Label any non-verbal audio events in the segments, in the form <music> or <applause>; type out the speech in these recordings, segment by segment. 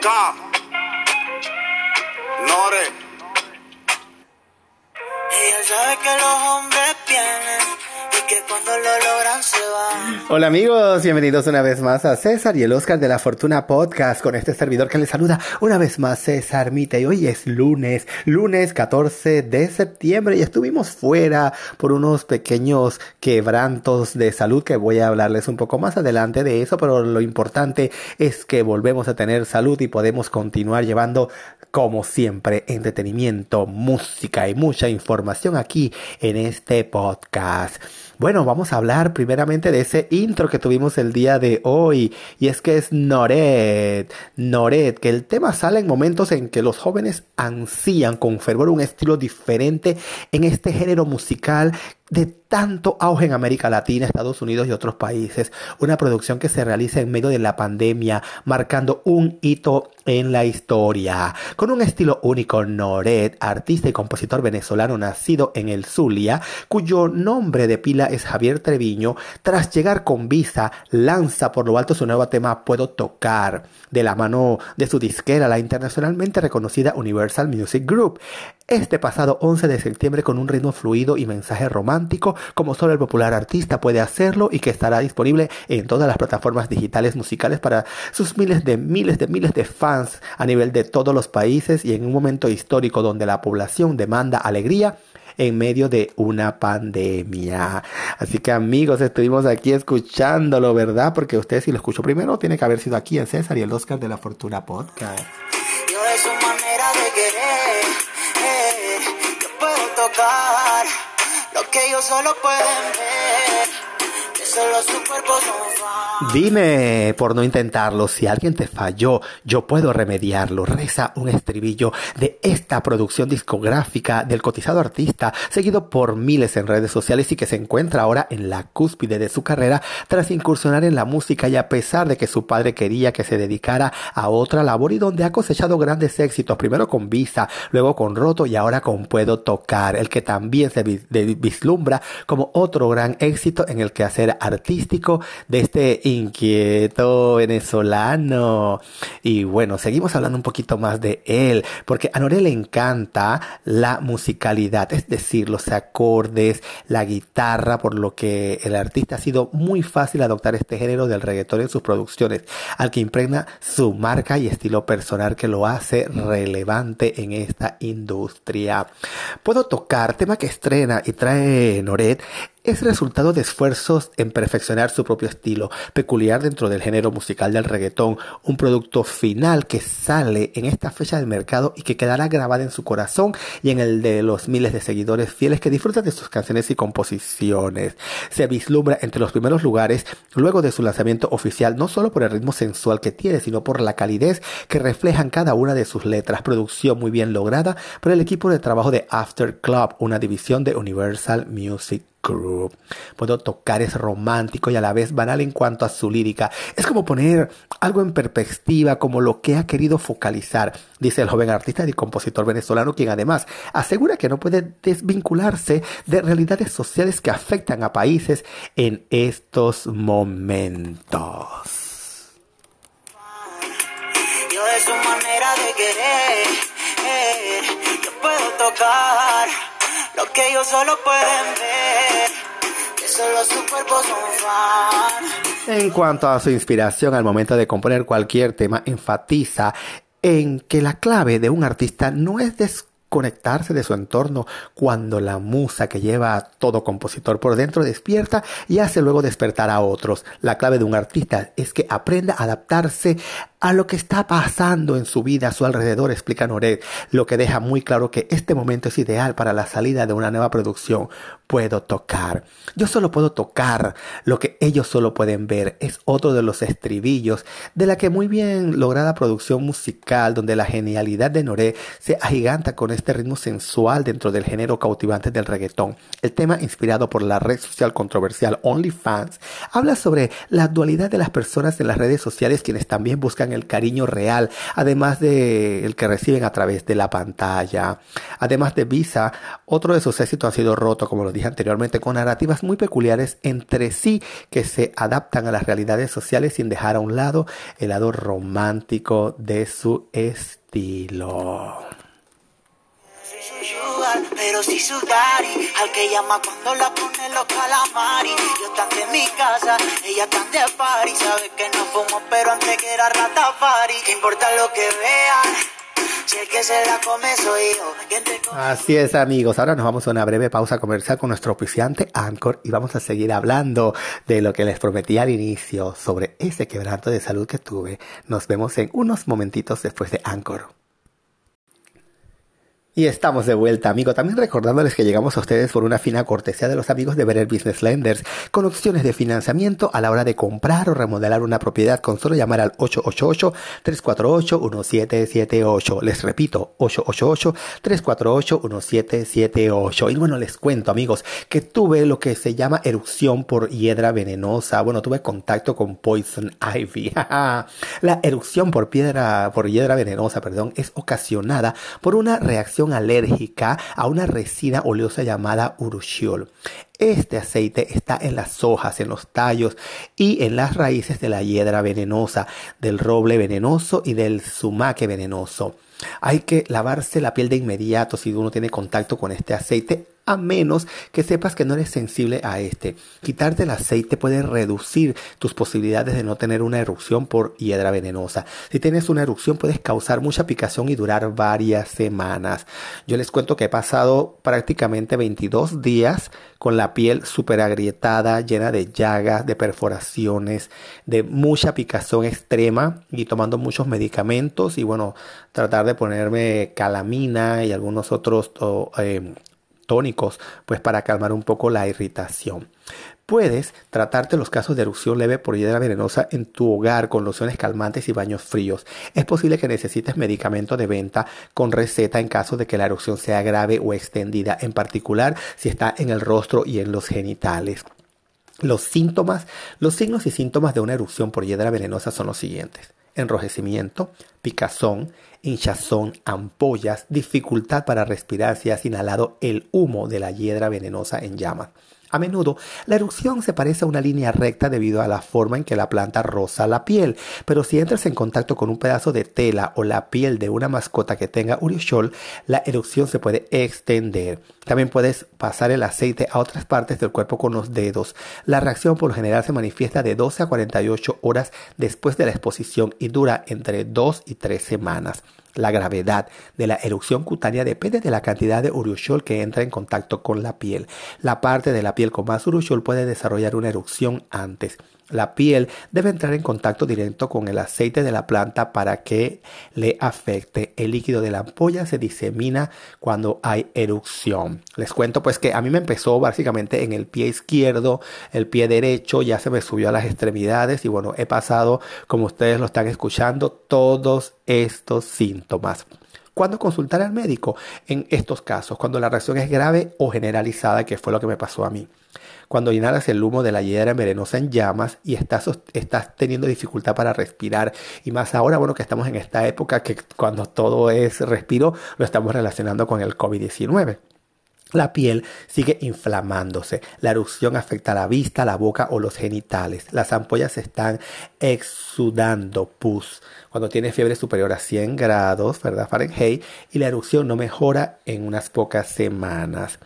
K. Nore. Ella sabe que los hombres Hola amigos, bienvenidos una vez más a César y el Oscar de la Fortuna Podcast con este servidor que les saluda una vez más César Mita y hoy es lunes, lunes 14 de septiembre y estuvimos fuera por unos pequeños quebrantos de salud que voy a hablarles un poco más adelante de eso, pero lo importante es que volvemos a tener salud y podemos continuar llevando como siempre entretenimiento, música y mucha información aquí en este podcast. Bueno, vamos a hablar primeramente de ese intro que tuvimos el día de hoy. Y es que es Noret. Noret, que el tema sale en momentos en que los jóvenes ansían con fervor un estilo diferente en este género musical de tanto auge en América Latina, Estados Unidos y otros países. Una producción que se realiza en medio de la pandemia, marcando un hito en la historia. Con un estilo único, Noret, artista y compositor venezolano nacido en el Zulia, cuyo nombre de pila es Javier Treviño, tras llegar con visa, lanza por lo alto su nuevo tema Puedo Tocar, de la mano de su disquera, la internacionalmente reconocida Universal Music Group. Este pasado 11 de septiembre con un ritmo fluido y mensaje romántico como solo el popular artista puede hacerlo y que estará disponible en todas las plataformas digitales musicales para sus miles de miles de miles de fans a nivel de todos los países y en un momento histórico donde la población demanda alegría en medio de una pandemia. Así que amigos, estuvimos aquí escuchándolo, ¿verdad? Porque usted si lo escuchó primero tiene que haber sido aquí en César y el Oscar de la Fortuna Podcast. Yo de su manera de querer, lo que ellos solo pueden ver. Que solo su cuerpo son fan. Dime por no intentarlo, si alguien te falló, yo puedo remediarlo. Reza un estribillo de esta producción discográfica del cotizado artista, seguido por miles en redes sociales y que se encuentra ahora en la cúspide de su carrera tras incursionar en la música y a pesar de que su padre quería que se dedicara a otra labor y donde ha cosechado grandes éxitos, primero con Visa, luego con Roto y ahora con Puedo Tocar, el que también se vislumbra como otro gran éxito en el quehacer artístico de este inquieto venezolano. Y bueno, seguimos hablando un poquito más de él, porque a Noré le encanta la musicalidad, es decir, los acordes, la guitarra, por lo que el artista ha sido muy fácil adoptar este género del reggaetón en sus producciones, al que impregna su marca y estilo personal que lo hace relevante en esta industria. Puedo tocar, tema que estrena y trae Noret, es resultado de esfuerzos en perfeccionar su propio estilo, peculiar dentro del género musical del reggaetón, un producto final que sale en esta fecha del mercado y que quedará grabada en su corazón y en el de los miles de seguidores fieles que disfrutan de sus canciones y composiciones. Se vislumbra entre los primeros lugares luego de su lanzamiento oficial, no solo por el ritmo sensual que tiene, sino por la calidez que reflejan cada una de sus letras, producción muy bien lograda por el equipo de trabajo de After Club, una división de Universal Music Group. Puedo tocar es romántico y a la vez banal en cuanto a su lírica. Es como poner algo en perspectiva, como lo que ha querido focalizar, dice el joven artista y compositor venezolano, quien además asegura que no puede desvincularse de realidades sociales que afectan a países en estos momentos. Yo de su manera de querer, eh, yo puedo tocar lo que ellos solo pueden ver. Solo su cuerpo son fan. En cuanto a su inspiración al momento de componer cualquier tema, enfatiza en que la clave de un artista no es desconectarse de su entorno cuando la musa que lleva a todo compositor por dentro despierta y hace luego despertar a otros. La clave de un artista es que aprenda a adaptarse a lo que está pasando en su vida a su alrededor, explica Noret, lo que deja muy claro que este momento es ideal para la salida de una nueva producción. Puedo tocar. Yo solo puedo tocar lo que ellos solo pueden ver. Es otro de los estribillos de la que muy bien lograda producción musical donde la genialidad de Noré se agiganta con este ritmo sensual dentro del género cautivante del reggaetón. El tema inspirado por la red social controversial OnlyFans habla sobre la dualidad de las personas en las redes sociales quienes también buscan el cariño real, además de el que reciben a través de la pantalla. Además de Visa, otro de sus éxitos ha sido roto, como lo dije anteriormente, con narrativas muy peculiares entre sí que se adaptan a las realidades sociales sin dejar a un lado el lado romántico de su estilo pero si su daddy, al que llama cuando la pone los calamari. Yo están de mi casa, ella están de party, sabe que no fumo, pero antes que era ratafari. ¿Qué importa lo que vean? Si el que se la come soy yo. Así es, amigos. Ahora nos vamos a una breve pausa comercial con nuestro oficiante Anchor y vamos a seguir hablando de lo que les prometí al inicio sobre ese quebranto de salud que tuve. Nos vemos en unos momentitos después de Anchor. Y estamos de vuelta, amigo. También recordándoles que llegamos a ustedes por una fina cortesía de los amigos de Better Business Lenders, con opciones de financiamiento a la hora de comprar o remodelar una propiedad con solo llamar al 888-348-1778. Les repito, 888-348-1778. Y bueno, les cuento, amigos, que tuve lo que se llama erupción por hiedra venenosa. Bueno, tuve contacto con Poison Ivy. <laughs> la erupción por piedra, por hiedra venenosa, perdón, es ocasionada por una reacción alérgica a una resina oleosa llamada urushiol. Este aceite está en las hojas, en los tallos y en las raíces de la hiedra venenosa, del roble venenoso y del sumaque venenoso. Hay que lavarse la piel de inmediato si uno tiene contacto con este aceite a menos que sepas que no eres sensible a este. Quitarte el aceite puede reducir tus posibilidades de no tener una erupción por hiedra venenosa. Si tienes una erupción puedes causar mucha picación y durar varias semanas. Yo les cuento que he pasado prácticamente 22 días con la piel súper agrietada, llena de llagas, de perforaciones, de mucha picazón extrema y tomando muchos medicamentos y bueno, tratar de ponerme calamina y algunos otros eh, tónicos, pues para calmar un poco la irritación. Puedes tratarte los casos de erupción leve por hiedra venenosa en tu hogar con lociones calmantes y baños fríos. Es posible que necesites medicamento de venta con receta en caso de que la erupción sea grave o extendida, en particular si está en el rostro y en los genitales. Los síntomas, los signos y síntomas de una erupción por hiedra venenosa son los siguientes enrojecimiento, picazón, hinchazón, ampollas, dificultad para respirar si has inhalado el humo de la hiedra venenosa en llamas. A menudo, la erupción se parece a una línea recta debido a la forma en que la planta roza la piel, pero si entras en contacto con un pedazo de tela o la piel de una mascota que tenga uriosol, la erupción se puede extender. También puedes pasar el aceite a otras partes del cuerpo con los dedos. La reacción por lo general se manifiesta de 12 a 48 horas después de la exposición y dura entre 2 y 3 semanas. La gravedad de la erupción cutánea depende de la cantidad de urushiol que entra en contacto con la piel. La parte de la piel con más urushiol puede desarrollar una erupción antes. La piel debe entrar en contacto directo con el aceite de la planta para que le afecte. El líquido de la ampolla se disemina cuando hay erupción. Les cuento pues que a mí me empezó básicamente en el pie izquierdo, el pie derecho ya se me subió a las extremidades y bueno, he pasado, como ustedes lo están escuchando, todos estos síntomas. ¿Cuándo consultar al médico? En estos casos, cuando la reacción es grave o generalizada, que fue lo que me pasó a mí cuando inhalas el humo de la hiedra venenosa en llamas y estás, estás teniendo dificultad para respirar. Y más ahora, bueno, que estamos en esta época que cuando todo es respiro, lo estamos relacionando con el COVID-19. La piel sigue inflamándose. La erupción afecta la vista, la boca o los genitales. Las ampollas están exudando pus. Cuando tienes fiebre superior a 100 grados, ¿verdad? Fahrenheit, y la erupción no mejora en unas pocas semanas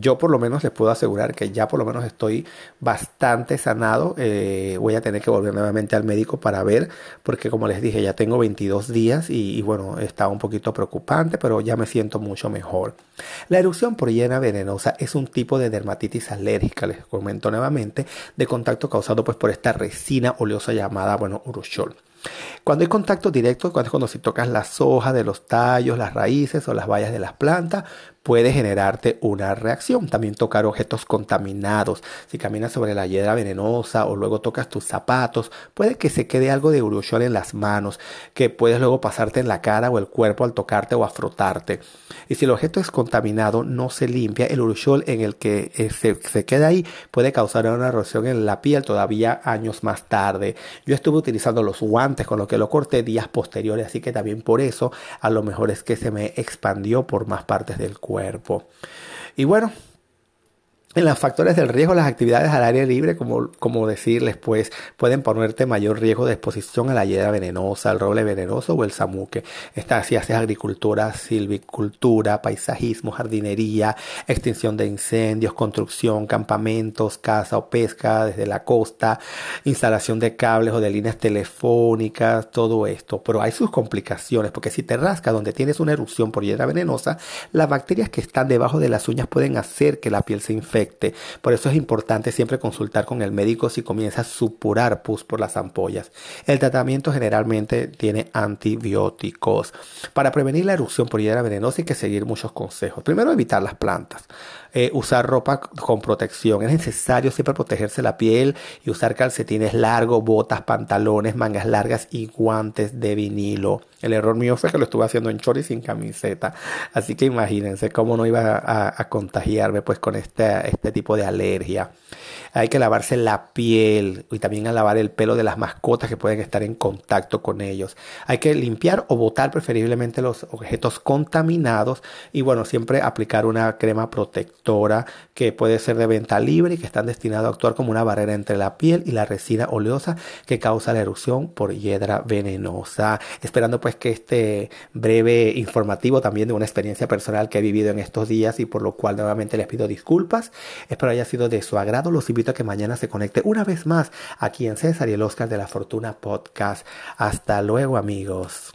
yo por lo menos les puedo asegurar que ya por lo menos estoy bastante sanado. Eh, voy a tener que volver nuevamente al médico para ver, porque como les dije, ya tengo 22 días y, bueno, está un poquito preocupante, pero ya me siento mucho mejor. La erupción por hiena venenosa es un tipo de dermatitis alérgica, les comento nuevamente, de contacto causado pues por esta resina oleosa llamada, bueno, urushiol. Cuando hay contacto directo, cuando, cuando si tocas las hojas de los tallos, las raíces o las bayas de las plantas, puede generarte una reacción. También tocar objetos contaminados. Si caminas sobre la hiedra venenosa o luego tocas tus zapatos, puede que se quede algo de urushiol en las manos, que puedes luego pasarte en la cara o el cuerpo al tocarte o a frotarte. Y si el objeto es contaminado, no se limpia, el urushiol en el que eh, se, se queda ahí puede causar una erosión en la piel todavía años más tarde. Yo estuve utilizando los guantes con lo que lo corté días posteriores, así que también por eso a lo mejor es que se me expandió por más partes del cuerpo. Y bueno, en los factores del riesgo, las actividades al aire libre, como, como decirles, pues pueden ponerte mayor riesgo de exposición a la hiedra venenosa, al roble venenoso o el samuque. Esta, si haces agricultura, silvicultura, paisajismo, jardinería, extinción de incendios, construcción, campamentos, caza o pesca desde la costa, instalación de cables o de líneas telefónicas, todo esto. Pero hay sus complicaciones, porque si te rasca donde tienes una erupción por hiedra venenosa, las bacterias que están debajo de las uñas pueden hacer que la piel se infecte por eso es importante siempre consultar con el médico si comienza a supurar pus por las ampollas. El tratamiento generalmente tiene antibióticos. Para prevenir la erupción por hiedra venenosa hay que seguir muchos consejos. Primero, evitar las plantas. Eh, usar ropa con protección. Es necesario siempre protegerse la piel y usar calcetines largos, botas, pantalones, mangas largas y guantes de vinilo. El error mío fue que lo estuve haciendo en chori sin camiseta. Así que imagínense cómo no iba a, contagiarme pues con este, este tipo de alergia. Hay que lavarse la piel y también a lavar el pelo de las mascotas que pueden estar en contacto con ellos. Hay que limpiar o botar preferiblemente los objetos contaminados y bueno, siempre aplicar una crema protectora que puede ser de venta libre y que están destinados a actuar como una barrera entre la piel y la resina oleosa que causa la erupción por hiedra venenosa. Esperando pues que este breve informativo también de una experiencia personal que he vivido en estos días y por lo cual nuevamente les pido disculpas. Espero haya sido de su agrado. Los invito a que mañana se conecte una vez más aquí en César y el Oscar de la Fortuna Podcast. Hasta luego amigos.